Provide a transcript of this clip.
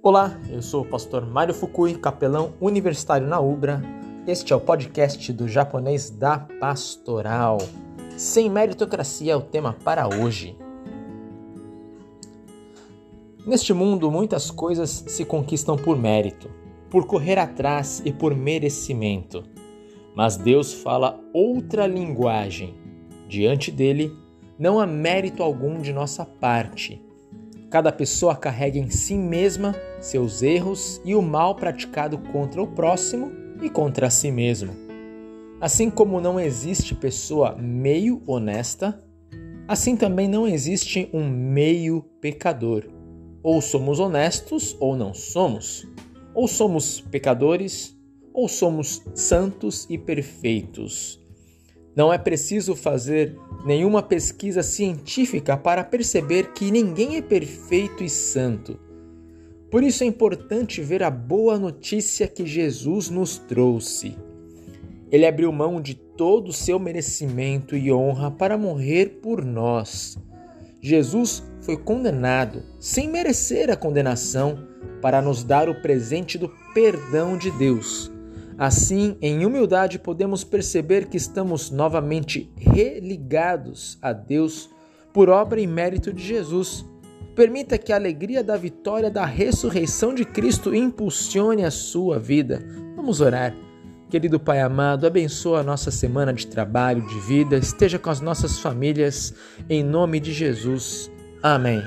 Olá, eu sou o pastor Mário Fukui, capelão universitário na UBRA. Este é o podcast do japonês da pastoral. Sem meritocracia é o tema para hoje. Neste mundo, muitas coisas se conquistam por mérito, por correr atrás e por merecimento. Mas Deus fala outra linguagem. Diante dele, não há mérito algum de nossa parte Cada pessoa carrega em si mesma seus erros e o mal praticado contra o próximo e contra si mesmo. Assim como não existe pessoa meio honesta, assim também não existe um meio pecador. Ou somos honestos ou não somos. Ou somos pecadores ou somos santos e perfeitos. Não é preciso fazer nenhuma pesquisa científica para perceber que ninguém é perfeito e santo. Por isso é importante ver a boa notícia que Jesus nos trouxe. Ele abriu mão de todo o seu merecimento e honra para morrer por nós. Jesus foi condenado sem merecer a condenação para nos dar o presente do perdão de Deus. Assim, em humildade, podemos perceber que estamos novamente religados a Deus por obra e mérito de Jesus. Permita que a alegria da vitória da ressurreição de Cristo impulsione a sua vida. Vamos orar. Querido Pai amado, abençoa a nossa semana de trabalho, de vida, esteja com as nossas famílias, em nome de Jesus. Amém.